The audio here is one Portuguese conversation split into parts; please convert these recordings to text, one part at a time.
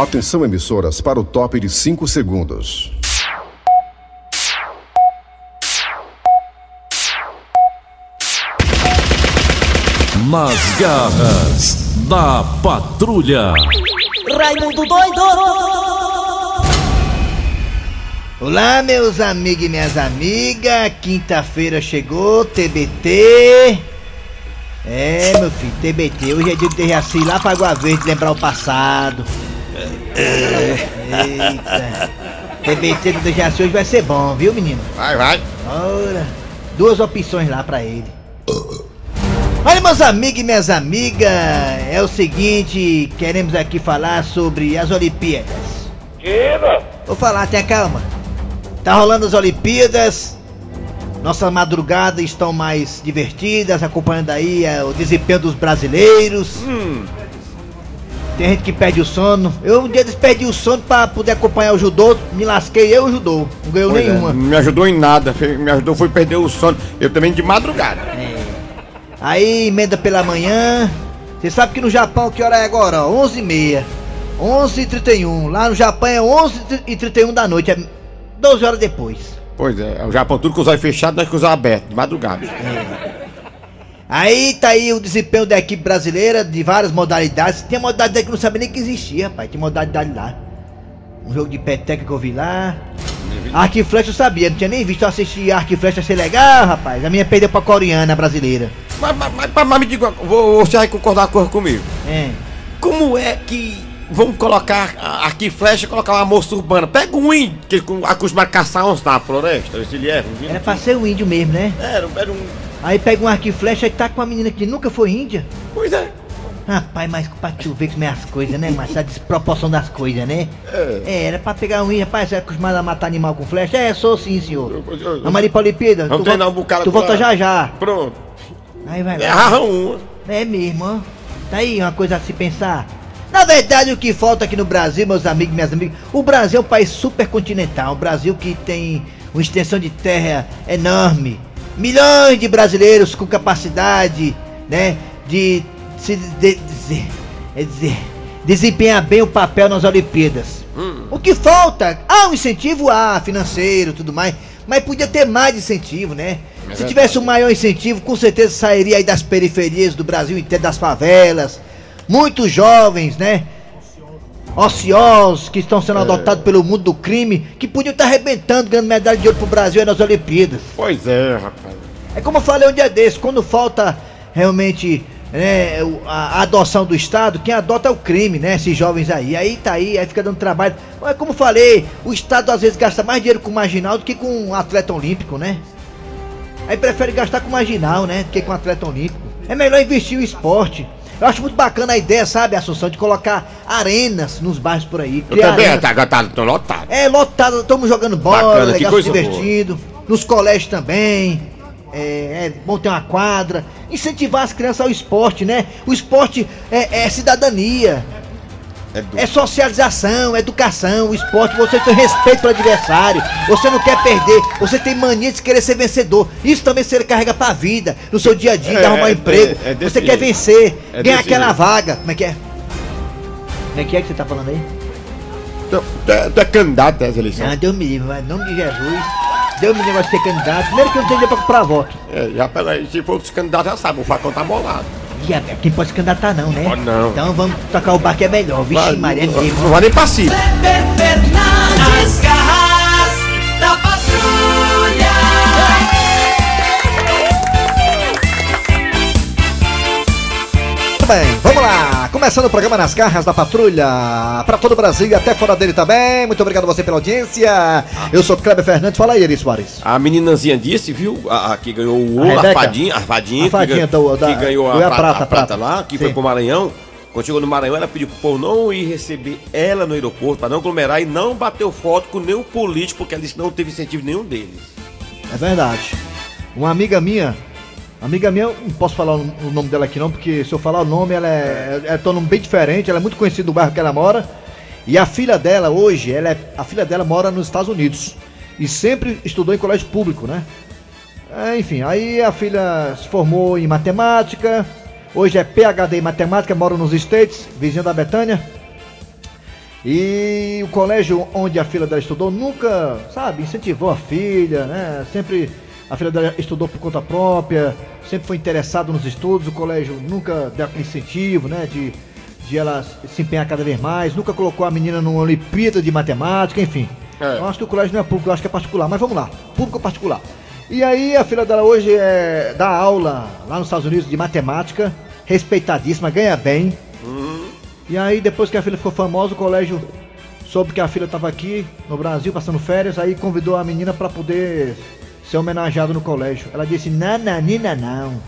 Atenção emissoras para o top de 5 segundos. Nas garras da patrulha. Raimundo doido! Olá, meus amigos e minhas amigas. Quinta-feira chegou, TBT. É, meu filho, TBT. Hoje é dia de Dejaci lá pra Água Verde lembrar o passado. Eita. TBT do Dejaci hoje vai ser bom, viu, menino? Vai, vai. Ora, duas opções lá pra ele. Olha, meus amigos e minhas amigas, é o seguinte, queremos aqui falar sobre as Olimpíadas. Vou falar, tenha calma. Tá rolando as Olimpíadas, nossas madrugadas estão mais divertidas, acompanhando aí é, o desempenho dos brasileiros. Tem gente que perde o sono. Eu um dia desse perdi o sono pra poder acompanhar o judô, me lasquei eu e o judô. Não ganhou Pois é, nenhuma. não me ajudou em nada. Me ajudou foi perder o sono. Eu também de madrugada. Aí emenda pela manhã. Você sabe que no Japão que hora é agora? ó? 11h30. 11h31. Lá no Japão é 11h31 da noite. É 12 horas depois. Pois é, o Japão tudo com os olhos fechados, nós com os olhos abertos, de madrugada. Aí tá aí o desempenho da equipe brasileira de várias modalidades. Tem modalidade que eu não sabia nem que existia, rapaz. Tem modalidade lá. Um jogo de peteca que eu vi lá. Arco e flecha eu sabia, não tinha nem visto. Eu assisti arco e flecha ser legal, rapaz. A minha perdeu pra coreana brasileira. Mas, mas, mas, mas me diga, você vai concordar com- comigo. É. Como é que vamos colocar a- aqui flecha e colocar uma moça urbana? Pega um índio que acostuma a caçar onça na floresta, esse ele é. um Era pra ser um índio mesmo, né? Era, era um. Aí pega um arco e flecha e tá com uma menina que nunca foi índia. Pois é. Rapaz, mas pra tu ver como é as coisas, né? Mas a desproporção das coisas, né? É. era pra pegar um índio, rapaz, você é acostumado a matar animal com flecha? É, sou sim, senhor. Eu- eu- eu- A Maripa Olimpíada, Vamos tu, volta- bocado tu pra- volta já já. Pronto. Aí vai É lá. rarrão uma. É mesmo, ó. Tá aí uma coisa a se pensar. Na verdade, o que falta aqui no Brasil, meus amigos e minhas amigas, o Brasil é um país supercontinental. Um Brasil que tem uma extensão de terra enorme. Milhões de brasileiros com capacidade, né, de se de- dizer, é dizer, desempenhar bem o papel nas Olimpíadas. O que falta? Ah, um incentivo, ah, financeiro, tudo mais. Mas podia ter mais incentivo, né? Se tivesse um maior incentivo, com certeza sairia aí das periferias do Brasil inteiro, das favelas. Muitos jovens, né? Ociosos que estão sendo adotados pelo mundo do crime, que podiam estar arrebentando, ganhando medalha de ouro pro Brasil aí nas Olimpíadas. Pois é, rapaz. É como eu falei um dia desse, quando falta realmente né, a, adoção do Estado, quem adota é o crime, né? Esses jovens aí. Aí tá aí, aí fica dando trabalho. Mas como eu falei, o Estado às vezes gasta mais dinheiro com marginal do que com um atleta olímpico, né? Aí prefere gastar com marginal, né? Do que com atleta olímpico. É melhor investir no esporte. Eu acho muito bacana a ideia, sabe, Assunção, de colocar arenas nos bairros por aí. Eu também, arenas. tá, tá, tá lotado. É, lotado, estamos jogando bola, Bacana, legal, coisa divertindo. Nos colégios também. É, é bom ter uma quadra. Incentivar as crianças ao esporte, né? O esporte é, é cidadania. É do... É socialização, é educação, o esporte, você tem respeito pelo adversário, você não quer perder, você tem mania de querer ser vencedor. Isso também você carrega pra vida, no seu dia a dia, É, arrumar um é emprego. é desse você quer vencer, É ganhar aquela jeito. vaga. Como é que é? Como é que é que você tá falando aí? Tu, é- é candidato a essa eleição? Ah, Deus me livre, em nome de Jesus. Deus me livre de ser candidato. Primeiro que eu não tenho dinheiro pra comprar voto. É, já pela, se for outros candidatos, já sabe, o facão tá bolado. E a- quem pode se candidatar não, né? Pode não. Então vamos tocar o bar que é melhor. Vixe, Vai, Maria, é não, mesmo. não vai nem pra cima. Nas garras da patrulha. Muito bem, vamos lá. Começando o programa Nas Garras da Patrulha. Pra todo o Brasil e até fora dele também. Muito obrigado a você pela audiência. Eu sou Kleber Fernandes. Fala aí, Eri Soares. A meninazinha disse, viu? A, a que ganhou o A ouro, a, Rebeca? fadinha, a fadinha, A fadinha que, da- que ganhou a, a prata, a prata lá, que Sim. foi pro Maranhão. Quando chegou no Maranhão, ela pediu pro povo não ir receber ela no aeroporto, pra não aglomerar e não bateu foto com nenhum político, porque ela disse que não teve incentivo nenhum deles. É verdade. Uma amiga minha, amiga minha, não posso falar o nome dela aqui não, porque se eu falar o nome, ela é, é, é um nome bem diferente, ela é muito conhecida do bairro que ela mora. E a filha dela hoje, ela é, a filha dela mora nos Estados Unidos. E sempre estudou em colégio público, né? É, enfim, aí a filha se formou em matemática, hoje é PhD em matemática, mora nos States, vizinha da Betânia. E o colégio onde a filha dela estudou nunca, sabe, incentivou a filha, né? Sempre a filha dela estudou por conta própria, sempre foi interessado nos estudos, o colégio nunca deu aquele incentivo, né? De, de ela se empenhar cada vez mais, nunca colocou a menina numa Olimpíada de Matemática, enfim. É. Eu acho que o colégio não é público, eu acho que é particular, mas vamos lá, público ou particular. E aí a filha dela hoje é, dá aula lá nos Estados Unidos de matemática, respeitadíssima, ganha bem. E aí depois que a filha ficou famosa, o colégio soube que a filha estava aqui no Brasil passando férias, aí convidou a menina para poder ser homenageada no colégio. Ela disse, nananina não.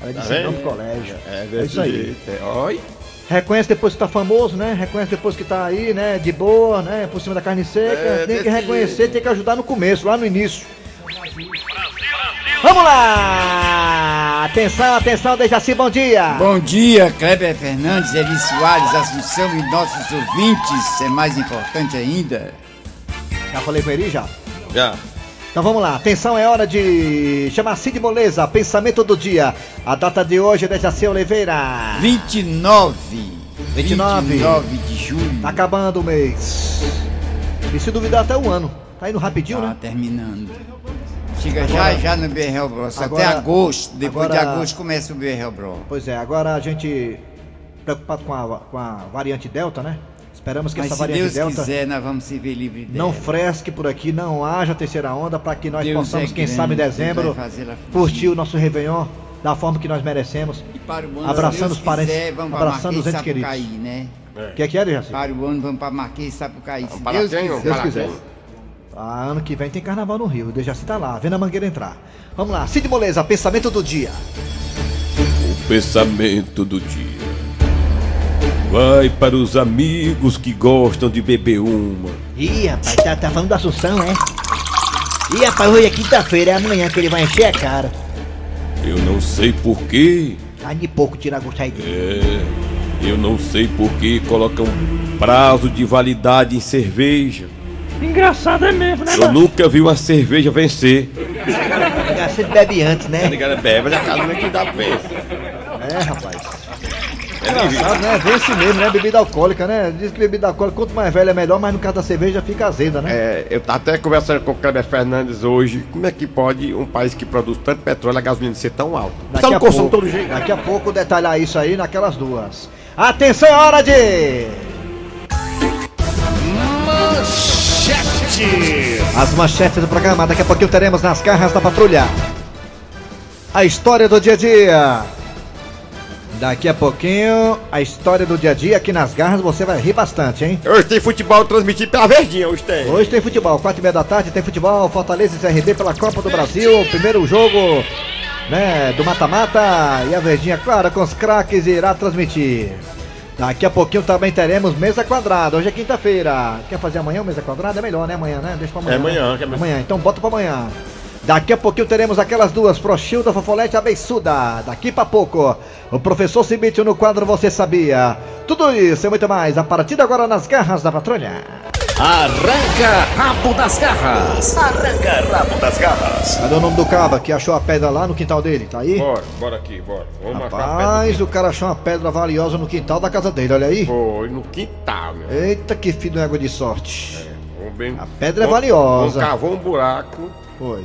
Ela disse vendo? não pro colégio. É, É isso aí. É. Oi. Reconhece depois que tá famoso, né? Reconhece depois que tá aí, né? De boa, né? Por cima da carne seca. É, tem que reconhecer, jeito. tem que ajudar no começo, lá no início. Vamos lá! Atenção, atenção, Dejaci, bom dia! Bom dia, Kleber Fernandes, Eli Soares, Assunção e nossos ouvintes. É mais importante ainda. Já falei com ele já? Já. Então vamos lá, atenção, é hora de chamar Cid Moleza, pensamento do dia. A data de hoje é Dejaci Oliveira. 29. 29. 29 de julho. Tá acabando o mês. E se duvidar até o ano. Tá indo rapidinho, Tá né? terminando. Chega Agora- já já no BRL Bros. agora- Até agosto. Depois de agora- agosto começa o BRL Bros. Pois é, agora a gente preocupado com a, com a variante Delta, né? Esperamos que Mas essa se variante Deus Delta quiser, nós vamos se ver livre dela. não fresque por aqui, não haja terceira onda, para que nós Deus possamos, é quem grande, sabe em Deus dezembro, curtir o nosso Réveillon da forma que nós merecemos. E para o ano, Abraçando Deus os parentes, quiser, abraçando os entes queridos. Sapucaí, né? O que é que é, Dejaci? Para o ano, vamos para Marquês Sapucaí. Se Para Deus quem, quiser. Deus Para quiser. quem? Ah, ano que vem tem carnaval no Rio, o Dejaci tá lá, vendo a mangueira entrar. Vamos lá, Cid Moleza, pensamento do dia. O pensamento do dia. Vai para os amigos que gostam de beber uma. Ih, rapaz, tá, tá falando da Assunção, é? Ih, rapaz, hoje é quinta-feira, é amanhã que ele vai encher a cara. Eu não sei porquê. Tá de pouco tirar gosto aí dele. É, eu não sei porquê colocam prazo de validade em cerveja. Engraçado é mesmo, né, Eu mano? nunca vi uma cerveja vencer. Você bebe antes, né? Bebe, mas a casa não é que dá pensa. É, rapaz. Engraçado, né? Vence mesmo, né? Bebida alcoólica, né? Diz que bebida alcoólica, quanto mais velha é melhor, mas no caso da cerveja fica azeda, né? É, eu tava até conversando com o Kleber Fernandes hoje. Como é que pode um país que produz tanto petróleo, a gasolina ser tão alta? Daqui Tá a, consumo pouco, todo jeito. daqui a pouco detalhar isso aí naquelas duas. Atenção, é hora de. As manchetes do programa, daqui a pouquinho teremos nas garras da patrulha. A história do dia a dia. Daqui a pouquinho, a história do dia a dia aqui nas garras, você vai rir bastante, hein? Hoje tem futebol transmitido pela Verdinha, hoje tem. Hoje tem futebol, quatro e meia da tarde tem futebol, Fortaleza e CRB pela Copa do Brasil, primeiro jogo, né, do mata-mata e a Verdinha, claro, com os craques irá transmitir. Daqui a pouquinho também teremos mesa quadrada, hoje é quinta-feira. Quer fazer amanhã mesa quadrada? É melhor, né, amanhã, né? Deixa pra amanhã. É amanhã, né? que é melhor. Amanhã, então bota pra amanhã. Daqui a pouquinho teremos aquelas duas, Prochilda, Fofolete a Beiçuda. Daqui pra pouco, o professor Cibite no quadro Você Sabia. Tudo isso e muito mais, a partir de agora nas garras da patrulha. Arranca rabo das garras. Arranca rabo das garras. Cadê o nome do caba que achou a pedra lá no quintal dele? Tá aí? Bora, bora aqui, bora. Vamos marcar a Rapaz, pedra. o cara achou uma pedra valiosa no quintal da casa dele, olha aí. Foi no quintal, meu. Eita, que filho de água de sorte. Vamos bem- A pedra é Vamos- valiosa. Vamos cavou um buraco, Foi.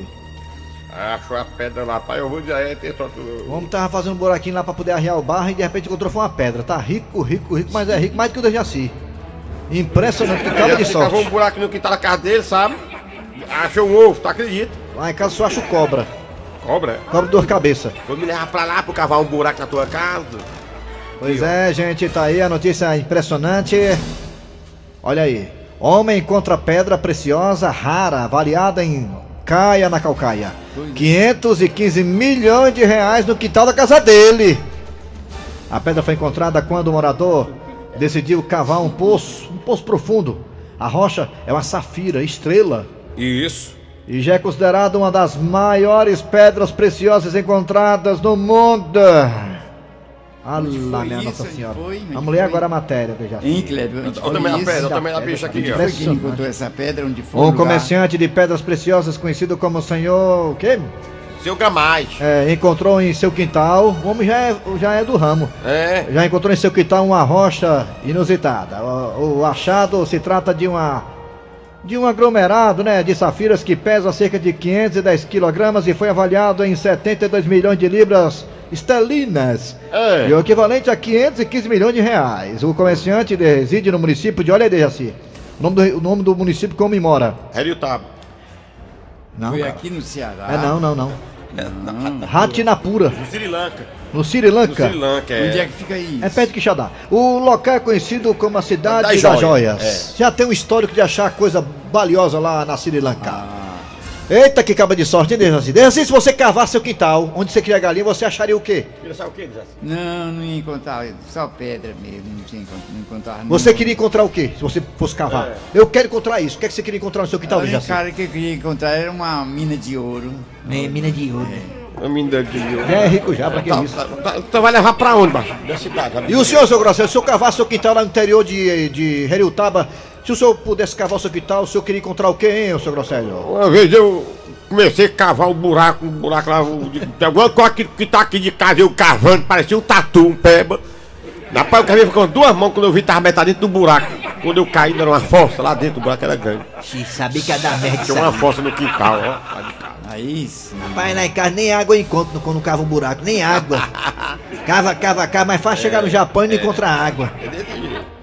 Aí achou a pedra lá, pai, eu vou dizer, é, tem só O tudo. homem tava fazendo um buraquinho lá pra poder arriar o barro e de repente encontrou foi uma pedra. Tá rico, rico, rico, mas é rico mais do que o Dejaci. Impressionante, que caba de Ele cavou um sorte. buraco no quintal da casa dele, sabe? Achou um ovo, tu acredita? Lá em casa só acho cobra. Cobra. Cobra de duas cabeças. Vou me levar pra lá pra cavar um buraco na tua casa. Pois é, gente, tá aí a notícia impressionante. Olha aí. Homem encontra pedra preciosa rara, avaliada em Caia na Calcaia. 515 milhões de reais no quintal da casa dele. A pedra foi encontrada quando o morador decidiu cavar um poço, um poço profundo. A rocha é uma safira, estrela. Isso. E já é considerada uma das maiores pedras preciosas encontradas no mundo. Onde Allah, foi minha? Nossa Senhora. foi? Vamos ler foi? agora a matéria, veja. Hein, Eu foi também a isso? pedra, também a pedra, bicha aqui, Onde ó. foi que Impressionante. encontrou essa pedra? Onde foi Um comerciante de pedras preciosas conhecido como senhor... o quê? Seu Gamais. É, encontrou em seu quintal, o homem já é, já é do ramo. É. Já encontrou em seu quintal uma rocha inusitada. O, o achado se trata de uma de um aglomerado, né, de safiras que pesa cerca de 510 quilogramas e foi avaliado em 72 milhões de libras esterlinas. É. E o equivalente a 515 milhões de reais. O comerciante reside no município de Olha aí, Dejaci. O nome do, o nome do município como mora? Hélio Tabo. Não, Foi cara. aqui no Ceará. É não, não, não. Não. Ratinapura, No Sri Lanka. no Sri No Lanka. Sri Lanka, Onde é é. que fica isso? É perto de Quixadá. O local é conhecido como a cidade Das das, joias, joias. Já tem um histórico de achar coisa valiosa lá na Sri Lanka. Eita, que caba de sorte, hein, Dejaci? Dejaci, se você cavar seu quintal, onde você cria galinha, você acharia o quê? Queria saber o que, Dejaci? Não, não ia encontrar, só pedra mesmo, não tinha não encontrar Você queria encontrar o quê, se você fosse cavar? Eu quero encontrar isso. O que, é que você queria encontrar no seu quintal, O Dejaci? cara que eu queria encontrar era uma mina de ouro. É, mina de ouro. A menina de Já é rico já, pra que Tá, isso? tá, tá, Então vai levar pra onde, baixo? Da cidade. E o senhor, seu Grosselho, se eu cavar seu quintal lá no interior de, de Heriutaba, se o senhor pudesse cavar o seu quintal, o senhor queria encontrar o quê, hein, seu Grosselho? Uma vez eu comecei a cavar um buraco, um buraco lá, um, alguma coisa que, que tá aqui de casa, eu cavando, parecia um tatu, um peba. Rapaz, eu cavei com duas mãos quando eu vi tava metade dentro do buraco. Quando eu caí, era uma fossa lá dentro, o buraco era grande. Xi, sabia que ia dar merda Tinha uma fossa no quintal, ó. lá de casa. Aí sim. Pai, lá em casa nem água eu encontro quando cava um buraco, nem água. Cava, cava, cava, mas faz chegar no Japão e não encontra água.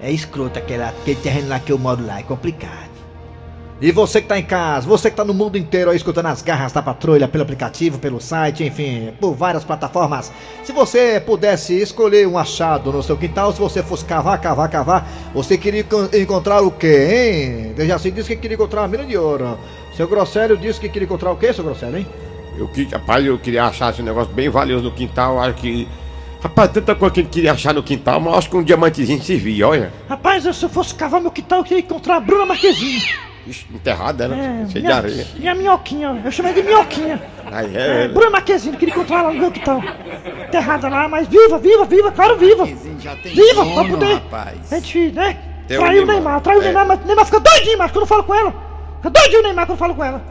É escroto aquele, aquele terreno lá que eu moro lá, é complicado. E você que tá em casa, você que tá no mundo inteiro aí escutando as garras da patrulha pelo aplicativo, pelo site, enfim, por várias plataformas. Se você pudesse escolher um achado no seu quintal, se você fosse cavar, cavar, cavar, você queria encon- encontrar o quê, hein? Dejaci disse que queria encontrar uma mina de ouro. Seu Grosselio disse que queria encontrar o quê, seu Grosselio, hein? Eu, que- rapaz, eu queria achar esse negócio bem valioso no quintal, acho que. Rapaz, tanta coisa que a gente queria achar no quintal, mas acho que um diamantezinho servia, olha. Rapaz, se eu fosse cavar meu quintal, eu queria encontrar a Bruna Marquezine. Ixi, enterrada ela, É, cheia de minha, areia. minha minhoquinha, eu chamei de minhoquinha. Aí É, é. Bruna Marquezine, queria encontrar ela no meu quintal. Enterrada lá, mas viva, viva, viva, claro, viva. Marquezine já tem Viva, pra dono, poder. rapaz. A gente, né? Traiu o Neymar. Neymar, traiu o É. Neymar, mas o Neymar fica doidinho, mas quando eu falo com ela. Fica doidinho o Neymar quando eu falo com ela.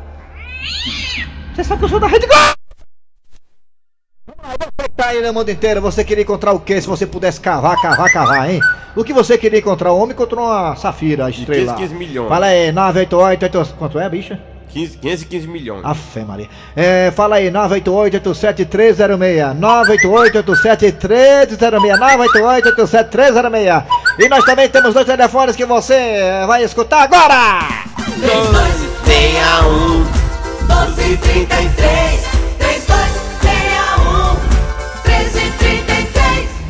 Você sabe que eu sou da Rede Globo. Que aí no mundo inteiro, você queria encontrar o quê se você pudesse cavar, cavar, cavar, hein? O que você queria encontrar? O homem encontrou uma safira estrela. 15 milhões. Fala aí, 988, 88, quanto é, bicha? 15, 15 15 milhões. Afé, Maria. É, fala aí, 988-87306. 988-87306. 988-87306. E nós também temos dois telefones que você vai escutar agora. 3261 1233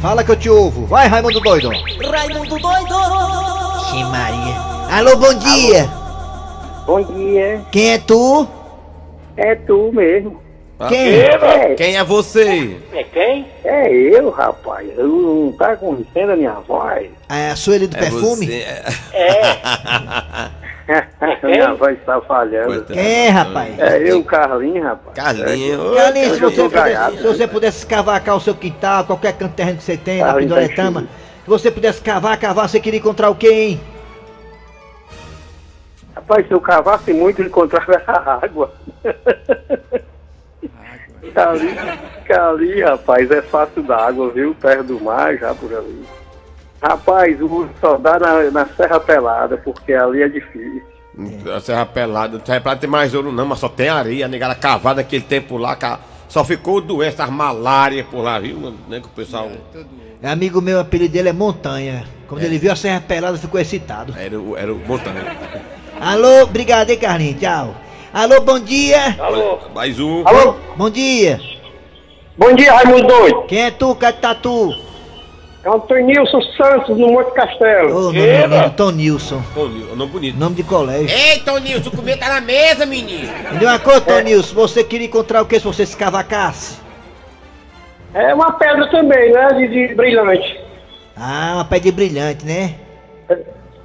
Fala que eu te ouvo. Vai, Raimundo Doido. Raimundo doido Xi, Maria. Alô, bom dia. Bom dia, Quem é tu? é tu mesmo. Quem? É, Quem é você? é quem? É eu, rapaz. Eu não tá conhecendo a minha voz. É a Sueli do perfume? Você. minha voz tá falhando. Quem é, rapaz? É eu, Carlinhos, rapaz. Carlinhos. Carlinhos, se eu você, pudesse, se você pudesse escavacar o seu quintal, qualquer canto terreno que você tem, na tá Pindoretama, enxuto. se você pudesse cavar, cavar, você queria encontrar o quê, hein? Rapaz, se eu cavasse muito, eu encontrava água. Ali, ali, rapaz, é fácil da água, viu? Perto do mar, já por ali. Rapaz, o só dá na, na Serra Pelada, porque ali é difícil. A Serra Pelada. Serra Pelada tem mais ouro não, mas só tem areia. A negada cavada naquele tempo lá. Só ficou doença, as malária por lá, viu? Né, que o pessoal. É amigo meu, o apelido dele é Montanha. Quando ele viu a Serra Pelada, ficou excitado. Era, o- era o montanha. Alô, obrigado, hein, Carlinhos? Tchau. Alô, bom dia. Alô? Mais um. Alô? Bom dia. Bom dia, Raimundo Doido. Quem é tu, Catatu? É o Antônio Nilson Santos, no Monte Castelo. Ô, nome lindo, Tom Nilson. Toninho, nome bonito. Nome de colégio. Ei, Toninho, o comer tá na mesa, menino. Me dê uma coisa, Tom Nilson. Você queria encontrar o que se você se cavacasse? É uma pedra também, né? De, de brilhante. Ah, uma pedra brilhante, né?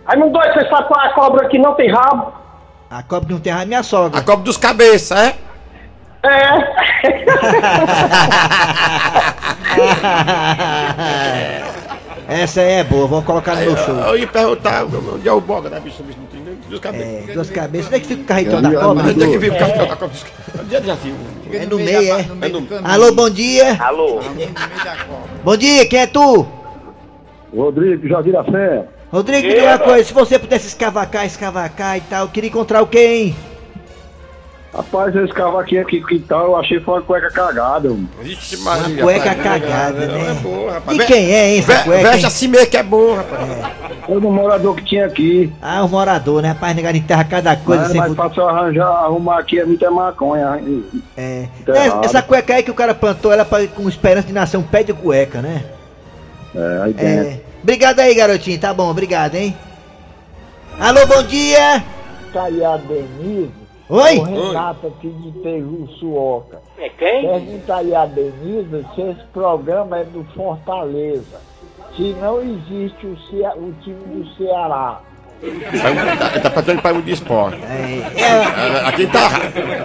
Raimundo Doido, você sabe qual é a cobra que não tem rabo? A cobra não tem raiva é minha sogra. A copa dos cabeças, é? É. Essa aí é boa, vou colocar no meu show. Eu ia perguntar onde é o boga, né, bicho? bicho não tem nem duas cabeças. É, duas cabeças. Onde é que fica o carretão da cobra? Onde é que vive o cartão da cobra? Onde é que já viu? É no meio, é. No meio do caminho. Alô, bom dia. Alô? No meio da cobra. Bom dia, quem é tu? Rodrigo, Jardim da Fé. Rodrigo, me diga uma coisa, se você pudesse escavacar, escavacar e tal, eu queria encontrar o quê, hein? Rapaz, esse cavaquinho aqui que tal, eu achei foi uma cueca cagada. mano. Vixe, Uma Maria. cueca rapaz, cagada, não né? É boa, rapaz. De quem é, hein, essa Ve- cueca? Veste assim mesmo que é bom, rapaz. Foi do morador que tinha aqui. Ah, o morador, né? Rapaz, negado enterra cada coisa mas sem mas fut- pra você arranjar, arrumar aqui é muita maconha. É. É. Essa cueca aí que o cara plantou, ela pra- com esperança de nascer um pé de cueca, né? É, aí dentro. É. Obrigado aí, garotinho. Tá bom, obrigado, hein? Alô, bom dia! Tá aí a Denise, Oi? o Renato aqui de Peru, Suoca. É quem? Pergunta aí a Denise se esse programa é do Fortaleza. Se não existe o, Cea- o time do Ceará. Ele tá fazendo para de esporte. É, é, É, Aqui tá.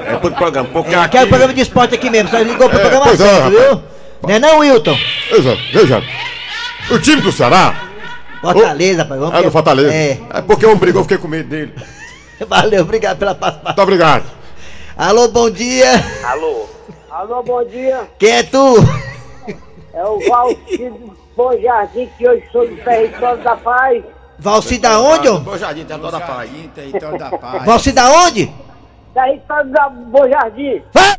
É pro programa. Porque é, aqui. quero programa de esporte aqui mesmo, só ligou pro É, programa pois é, certo, viu? Não é não, Wilton? Veja, veja. O time do Ceará Fortaleza, rapaz. Vamos é do Fortaleza. É. É porque um brigou, eu fiquei com medo dele. Valeu, obrigado pela participação. Muito obrigado. Alô, bom dia! Alô? Alô, bom dia. Quem é tu? É o Valcido Bom Jardim, que hoje sou do Território da Paz. Valci da onde, ó? Bom jardim, tem toda a paz. Território da paz. Valci da onde? Território da Bom Jardim. Ah,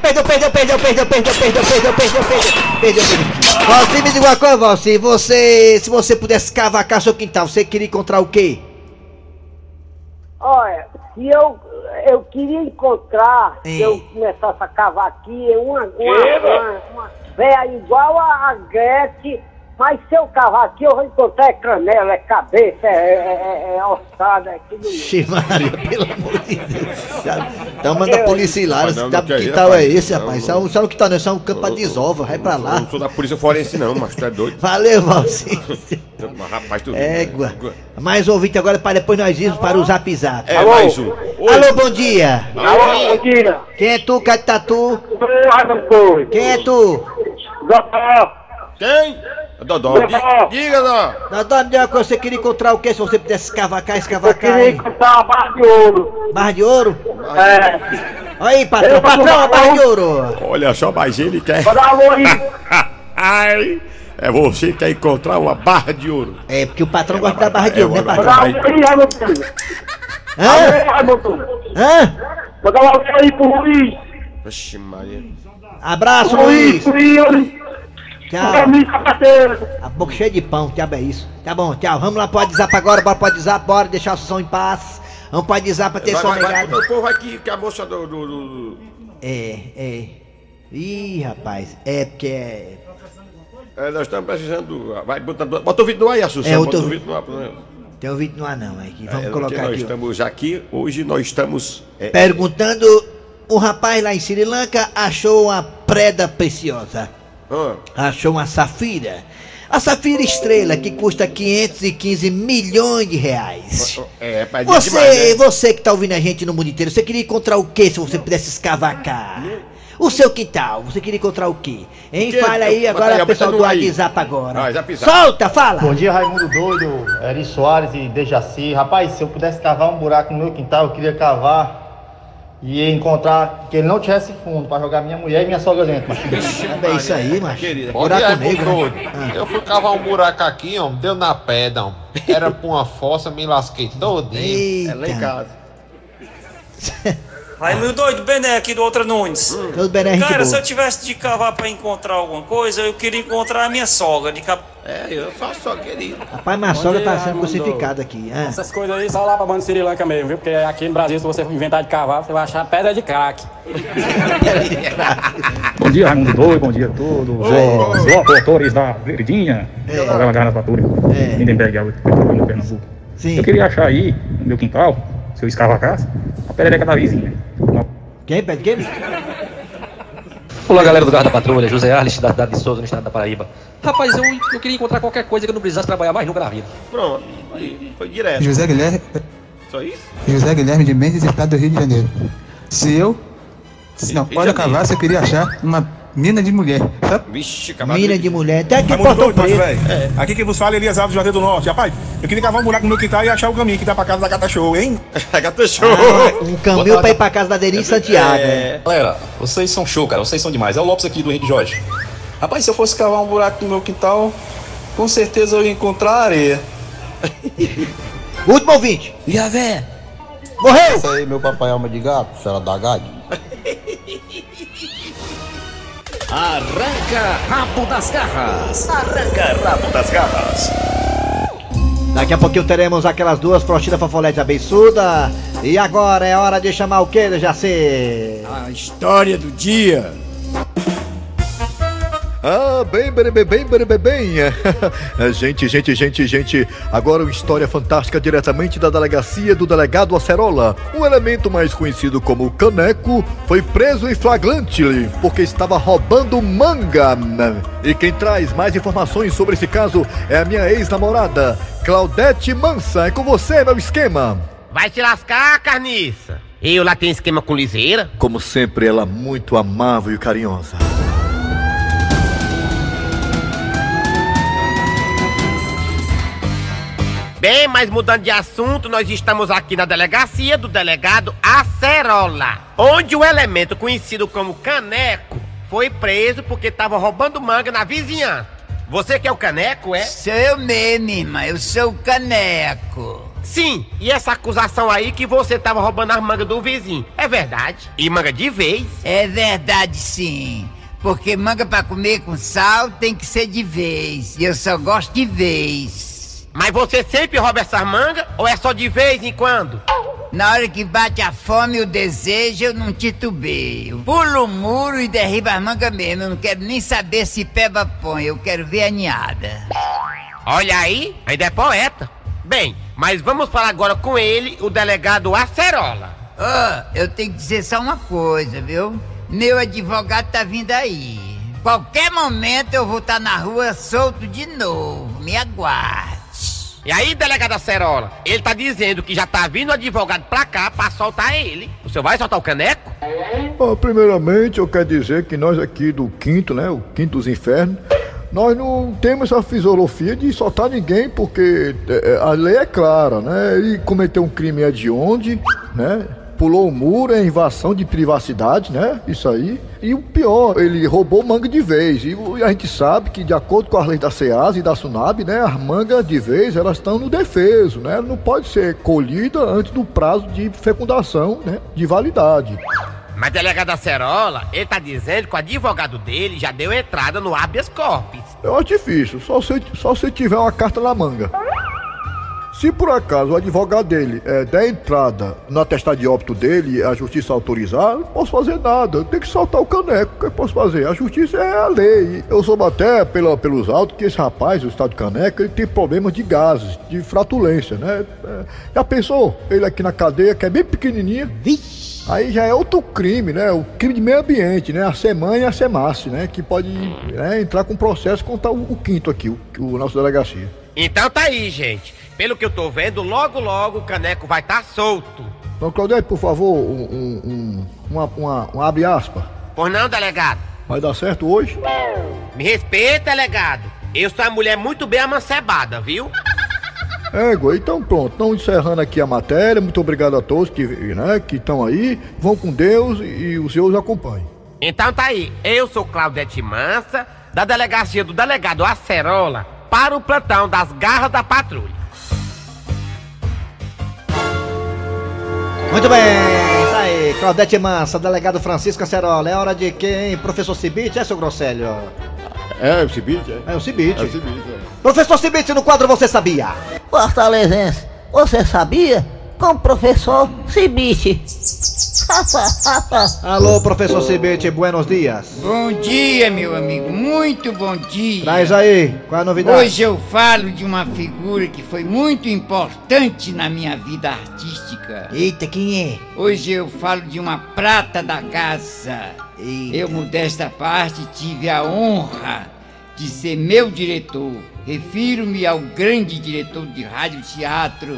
perdeu, perdeu, perdeu, perdeu, perdeu, perdeu, perdeu, perdeu, perdeu, perdeu, perdeu. Valci, me diga uma coisa, Valci, você, se você pudesse cavacar seu quintal, você queria encontrar o quê? Olha, se eu, eu queria encontrar, Sim. se eu começasse a cavar aqui, uma, uma, uma, uma véia igual a, a Gretchen, mas se eu cavar aqui, eu vou encontrar é canela, é cabeça, é, é, é, é ossada, é tudo isso. Ixi, Maria, pelo amor de Deus. Então manda a polícia ir lá, Rapaz, não, sabe que tal é esse, rapaz? É um- Sabe o que tá? Isso é um campo pra desova, vai pra lá. não sou da polícia forense, não, mas tu é doido. Valeu, Valci. Mas, rapaz, tu. Égua. Mais ouvinte agora para depois nós irmos para o Zap Zap. É, mais um. Oi. Alô, bom dia. Alô, bom dia. Quem é tu, Catatu? Quem é tu? Doutor, Quem? É Dodó. Di- Diga, Dodó. Dodó, me diga uma coisa, você queria encontrar o quê se você pudesse escavacar, eu escavacar queria aí? encontrar uma barra de ouro. Barra de ouro? É, Olha aí, patrão, Eu vou patrão, a barra de ouro. Olha só, mas ele quer. vou dar alô aí. Ai, é você que quer encontrar uma barra de ouro. É, porque o patrão gosta da barra de É, ouro, né, vai- Vou patrão? dar alô aí, Raimundo. Hã? Alô, Raimundo. Hã? Vou dar um alô aí pro Luiz. Oxe, Maria. Abraço, Luiz, Luiz. Luiz. Tchau. Sapateiro. A boca cheia de pão, que diabo é isso? Tá bom, tchau. Vamos lá pro WhatsApp agora, bora pro WhatsApp, bora deixar o som em paz. Vamos pro WhatsApp pra ter sonegado. o povo aqui, que a moça do. do, do- É, é. Ih, rapaz, é porque é. É, nós estamos precisando. Vai, bota, bota o vídeo no ar aí, Assunção. É, bota o vídeo no ar. né? Tem um vídeo no ar não, é que É, vamos porque colocar nós aqui. ó. estamos aqui, hoje nós estamos. é, Perguntando, um rapaz lá em Sri Lanka achou uma preda preciosa. Ah, Achou uma safira. A safira estrela que custa 515 milhões de reais. é, pai, Você, demais, né? você que tá ouvindo a gente no mundo inteiro, você queria encontrar o que se você pudesse escavacar? O seu quintal, você queria encontrar o quê? Hein? Que- Fala aí agora, aí, o pessoal do. WhatsApp agora. Ah, zap, zap. Solta, fala! Bom dia, Raimundo Doido, Eri Soares e Dejaci. Rapaz, se eu pudesse cavar um buraco no meu quintal, eu queria cavar e encontrar que ele não tivesse fundo para jogar minha mulher e minha sogra dentro. Mas... É isso aí. Querida. Bom Buraco dia, negro, né? doido. Eu fui cavar um buraco aqui, ó, deu na pedra, ó. Era pra uma fossa, me lasquei todinho. É lá em Eita, casa. Raimundo doido, Bené aqui do Outra Nunes. né, gente Cara, se eu tivesse de cavar pra encontrar alguma coisa, eu queria encontrar a minha sogra. De cap... É, eu só só querido. Rapaz, minha sogra tá sendo Raimundo. crucificada aqui. ah. Essas coisas aí só lá pra banda de Sri Lanka mesmo, viu? Porque aqui no Brasil, se você inventar de cavar, você vai achar pedra de crack. Bom dia, Raimundo Doido, bom dia a todos. Os locutores da Verdinha, programa Garras Batura, É. Lindenberg, Pernambuco. Sim. Eu queria achar aí, no meu quintal, se eu escavacasse, a perereca da vizinha. Quem pede quem? Olá galera do Garra da Patrulha, José Arles da cidade de Souza, no estado da Paraíba. Rapaz, eu, eu queria encontrar qualquer coisa que eu não precisasse trabalhar mais nunca na vida. Pronto. Aí, foi direto. José Guilherme, Só isso? José Guilherme de Mendes, estado do Rio de Janeiro. Se eu, se não cavar, se eu queria achar uma mina de mulher. Vixe, Mina de mulher, até que Raimundo portão doido, macho, velho. Aqui quem vos fala é Eliasar do Juazeiro do Norte. Rapaz, eu queria cavar um buraco no meu quintal e achar o caminho que dá pra casa da Gata Show, hein? Gata Show! Um caminho pra ir pra casa da Deni em Santiago. né? Galera, vocês são show, cara. Vocês são demais. É o Lopes aqui do Henrique Jorge. Rapaz, se eu fosse cavar um buraco no meu quintal, com certeza eu ia encontrar areia. Último ouvinte. E a véia? Morreu! Isso aí, meu papai alma de gato, senhora da gade. Arranca rabo das garras. Arranca rabo das garras. Daqui a pouquinho teremos aquelas duas frostidas fofolete abençuda. E agora é hora de chamar o que, Jacê? A história do dia. Ah, bem, bem, bem, bem, bem, bem. É, gente, gente, gente, gente. Agora uma história fantástica diretamente da delegacia do delegado Acerola. Um elemento mais conhecido como Caneco foi preso em flagrante porque estava roubando manga. E quem traz mais informações sobre esse caso é a minha ex-namorada, Claudete Mansa. É com você, meu esquema. Vai te lascar, carniça. Eu lá tenho esquema com liseira. Como sempre, ela muito amável e carinhosa. Bem, mas mudando de assunto, nós estamos aqui na delegacia do delegado Acerola, onde o elemento conhecido como Caneco foi preso porque estava roubando manga na vizinhança. Você que é o Caneco, é? Sou eu mesmo, irmã. Eu sou o Caneco. Sim, e essa acusação aí que você estava roubando as mangas do vizinho, é verdade? E manga de vez? É verdade, sim. Porque manga pra comer com sal tem que ser de vez. E eu só gosto de vez. Mas você sempre rouba essas mangas ou é só de vez em quando? Na hora que bate a fome e o desejo, eu não titubeio. Pulo o muro e derribo as mangas mesmo. Eu não quero nem saber se peba põe. Eu quero ver a ninhada. Olha aí, ainda é poeta. Bem, mas vamos falar agora com ele, o delegado Acerola. Ó, eu tenho que dizer só uma coisa, viu? Meu advogado tá vindo aí. Qualquer momento eu vou estar na rua solto de novo. Me aguarde. E aí, delegado Acerola, ele tá dizendo que já tá vindo advogado pra cá pra soltar ele. O senhor vai soltar o caneco? Primeiramente, eu quero dizer que nós aqui do quinto, né, o quinto dos infernos, nós não temos essa filosofia de soltar ninguém, porque é, a lei é clara, né? Ele cometeu um crime é de onde, né? Pulou o muro, é invasão de privacidade, né? Isso aí. E o pior, ele roubou manga de vez. E a gente sabe que, de acordo com as leis da SEAS e da SUNAB, né? As mangas de vez, elas estão no defeso, né? Não pode ser colhida antes do prazo de fecundação, né? De validade. Mas delegado Acerola, ele tá dizendo que o advogado dele já deu entrada no habeas corpus. Eu acho difícil, só se, só se tiver uma carta na manga. Se por acaso o advogado dele é, der entrada no atestado de óbito dele e a justiça autorizar, não posso fazer nada. Tenho que soltar o caneco. O que eu posso fazer? A justiça é a lei. Eu soube até pela, pelos autos que esse rapaz, o estado de caneca, ele tem problemas de gases, de fratulência, né? É, já pensou? Ele aqui na cadeia, que é bem pequenininha. Aí já é outro crime, né? O crime de meio ambiente, né? A SEMAN e a SEMASSE, né? Que pode né, entrar com processo contra o, o quinto aqui, o, o nosso delegacia. Então tá aí, gente. Pelo que eu tô vendo, logo logo o caneco vai estar tá solto. Então, Claudete, por favor, um, um, um, uma, uma, um abre aspas. Pois não, delegado? Vai dar certo hoje? Me respeita, delegado. Eu sou uma mulher muito bem amancebada, viu? Égua, então pronto, estão encerrando aqui a matéria. Muito obrigado a todos que né, que estão aí. Vão com Deus e, e os seus acompanhem. Então tá aí. Eu sou Claudete Mansa, da delegacia do delegado Acerola, para o plantão das garras da patrulha. Muito bem, tá aí, Claudete Mansa, delegado Francisco Acerola. É hora de quem? Professor Cibite, é seu Grosselho? É, o Cibite, é? É o Cibite. É o Cibite, Professor Cibite, no quadro Você Sabia? Fortalezense, você sabia? Com o professor Cibite. Alô, professor Cibite, buenos dias. Bom dia, meu amigo. Muito bom dia. Traz aí, qual é a novidade? Hoje eu falo de uma figura que foi muito importante na minha vida artística. Eita, quem é? Hoje eu falo de uma prata da casa. Eu, modesta parte, tive a honra de ser meu diretor. Refiro-me ao grande diretor de rádio e teatro,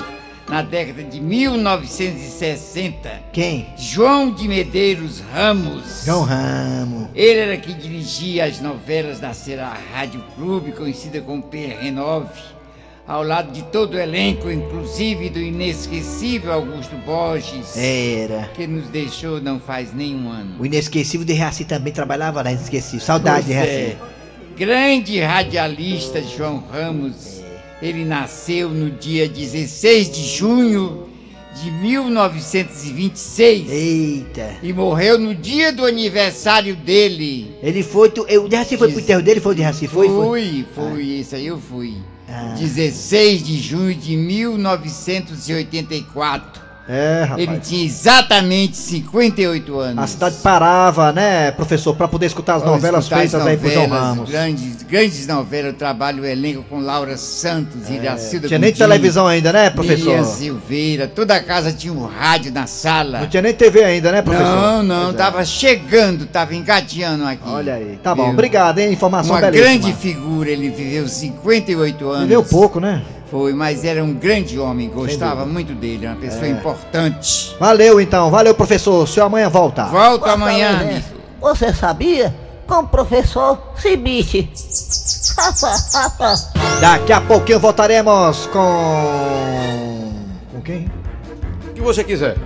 na década de 1960. Quem? João de Medeiros Ramos. João Ramos. Ele era que dirigia as novelas da Serra Rádio Clube, conhecida como PR9, ao lado de todo o elenco, inclusive do inesquecível Augusto Borges, Era. que nos deixou não faz nem um ano. O inesquecível de Reaci também trabalhava lá, inesquecível. Saudade de Pois Reaci. é. Grande radialista João Ramos. Ele nasceu no dia 16 de junho de 1926. Eita. E morreu no dia do aniversário dele. Ele foi. Tu, eu, o de Reaci foi pro enterro dele? Foi o de Reaci? Foi? Fui, fui, isso aí eu fui. 16 de junho de 1984. É, rapaz. Ele tinha exatamente 58 anos. A cidade parava, né, professor, pra poder escutar as novelas Escutar as feitas aí por João novelas, Ramos. Grandes, grandes novelas, eu trabalho o elenco com Laura Santos, Iracilda É, tinha nem televisão ainda, né, professor? Miriam Silveira, toda a casa tinha um rádio na sala. Não tinha nem TV ainda, né, professor? Não, não, Pois é. tava chegando, tava engateando aqui. Olha aí. Tá bom, Viu? obrigado, hein? Informação Uma belíssima. grande figura, ele viveu 58 anos. Viveu pouco, né? Foi, mas era um grande homem, gostava muito dele, uma pessoa É. importante. Valeu então, valeu professor. Senhor amanhã volta. Volta amanhã, amigo. Você sabia? Com o professor Cibiche. Daqui a pouquinho voltaremos com. Com quem? O que você quiser.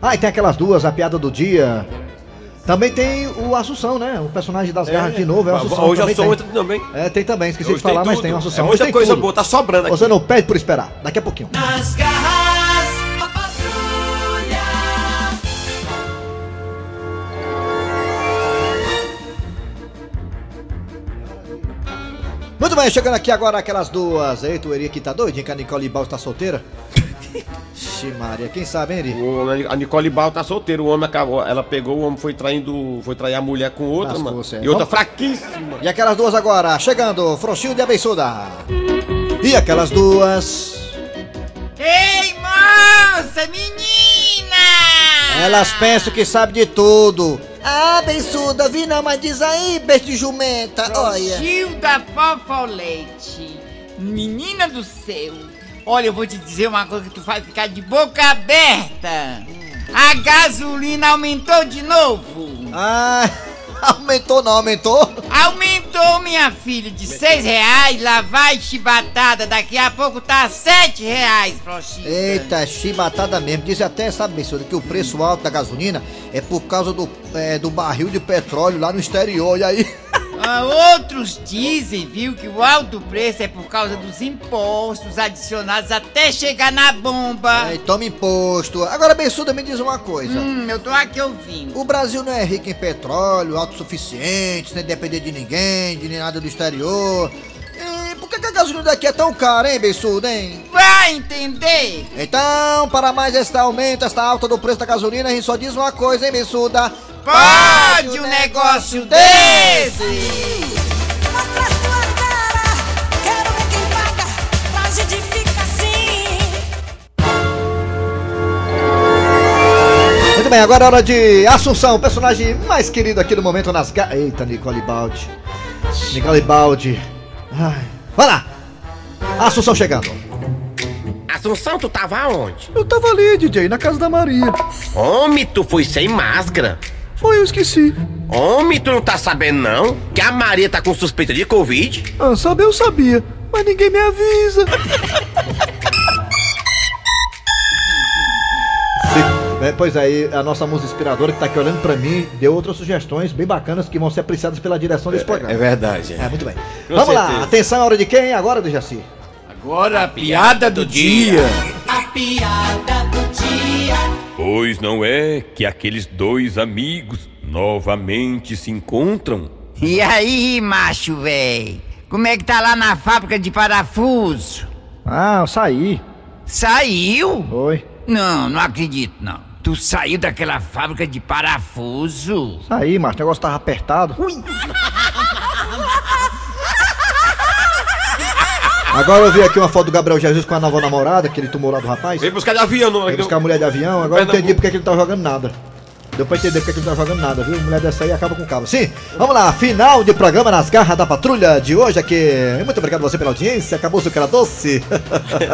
Ah, e tem aquelas duas, a piada do dia. Também tem o Assunção, né? O personagem das É. garras de novo, é o Assunção. Hoje também Assunção tem. também. É, tem também, esqueci Hoje de falar, tem mas tem o Assunção. É Hoje muita tem coisa tudo. boa, tá sobrando aqui. Você não pede por esperar. Daqui a pouquinho. Nas garras da patrulha. Muito bem, chegando aqui agora aquelas duas. Eita, o Eri aqui tá doidinho que a Nicole Bal está solteira. Ixi, Maria, quem sabe, hein, Eri? O a Nicole Bal tá solteira, o homem acabou. Ela pegou, o homem foi traindo. Foi trair a mulher com outra, mano. certo. E outra Vamos- fraquíssima. E aquelas duas agora, chegando, Frouxinho de Abençuda. E aquelas duas. Ei, moça, menina! Elas pensam que sabem de tudo. Ah, bençuda, vi não, mas diz aí, beijo de jumenta, olha. Gilda Fofolete, menina do céu. Olha, eu vou te dizer uma coisa que tu faz ficar de boca aberta. A gasolina aumentou de novo. Ah, aumentou não, aumentou? Aumentou, minha filha, de seis reais, lá vai chibatada. Daqui a pouco tá sete reais, Frouxinha. Eita, chibatada mesmo. Diz até, sabe, Bençuda, que o preço alto da gasolina é por causa do, é, do barril de petróleo lá no exterior, olha aí. Outros dizem, viu, que o alto preço é por causa dos impostos adicionados até chegar na bomba. Aí toma imposto. Agora, Bençuda, me diz uma coisa. Hum, eu tô aqui ouvindo. O Brasil não é rico em petróleo, autossuficiente, sem depender de ninguém, de nem nada do exterior. E por que, que a gasolina daqui é tão cara, hein, Bençuda, hein? Vai entender? Então, para mais este aumento, esta alta do preço da gasolina, a gente só diz uma coisa, hein, Bençuda? Pode um negócio desse! Quero ver quem paga. Pra gente fica assim. Muito bem, agora é hora de Assunção, o personagem mais querido aqui do momento nas ga... Eita, Nicole Baldi. Nicole Baldi. Ai. Vai lá! Assunção chegando. Assunção, tu tava onde? Eu tava ali, DJ, na casa da Maria. Homem, tu foi sem máscara. Foi, eu esqueci. Homem, tu não tá sabendo não? Que a Maria tá com suspeita de Covid? Ah, saber eu sabia, mas ninguém me avisa. É, pois aí, a nossa musa inspiradora que tá aqui olhando pra mim deu outras sugestões bem bacanas que vão ser apreciadas pela direção desse programa. É verdade. É, muito bem. Com Vamos lá, certeza. atenção, é hora de quem? Agora do Jaci. Agora a piada do dia. A piada do dia. Pois não é que aqueles dois amigos novamente se encontram? E aí, macho, véi? Como é que tá lá na fábrica de parafuso? Ah, eu saí. Saiu? Oi. Não, não acredito, não. Tu saiu daquela fábrica de parafuso? Saí, mas o negócio tava apertado. Agora eu vi aqui uma foto do Gabriel Jesus com a nova namorada, que ele tomou lá do rapaz. Veio buscar de avião, não. Veio buscar a mulher de avião, agora eu entendi porque que ele tava jogando nada. Deu pra entender porque que ele não tá jogando nada, viu? Mulher dessa aí acaba com o cabo. Sim, vamos lá, final de programa nas garras da patrulha de hoje aqui. Muito obrigado você pela audiência. Acabou seu cara doce.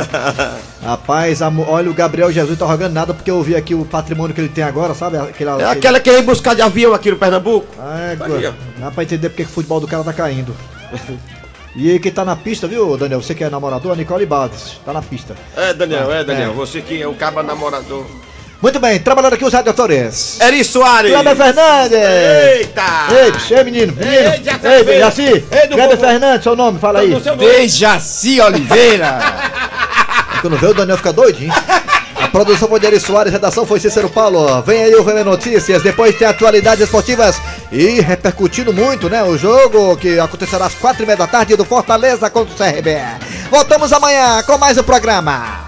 Rapaz, a olha, o Gabriel Jesus tá jogando nada porque eu vi aqui o patrimônio que ele tem agora, sabe? Aquele, É aquela que veio buscar de avião aqui no Pernambuco. Aqui, ó. Dá pra entender porque que o futebol do cara tá caindo. E aí, quem tá na pista, viu, Daniel? Você que é namorador, a Nicole Baves. Tá na pista. É, Daniel, é, Daniel. É. Você que é o caba namorador. Muito bem, trabalhando aqui os radiadores. Eri Soares. Kleber Fernandes! Eita! Ei, bicho, ei, menino, menino! Ei, Jaci Ei. Jaci! Kleber. Fernandes, seu nome, fala aí! Dejaci Oliveira. Quando vê o Daniel fica doidinho. A produção foi de Soares, redação foi Cícero Paulo. Vem aí o Vem Notícias, depois tem atualidades esportivas e repercutindo muito, né? O jogo que acontecerá às quatro e meia da tarde do Fortaleza contra o CRB. Voltamos amanhã com mais um programa.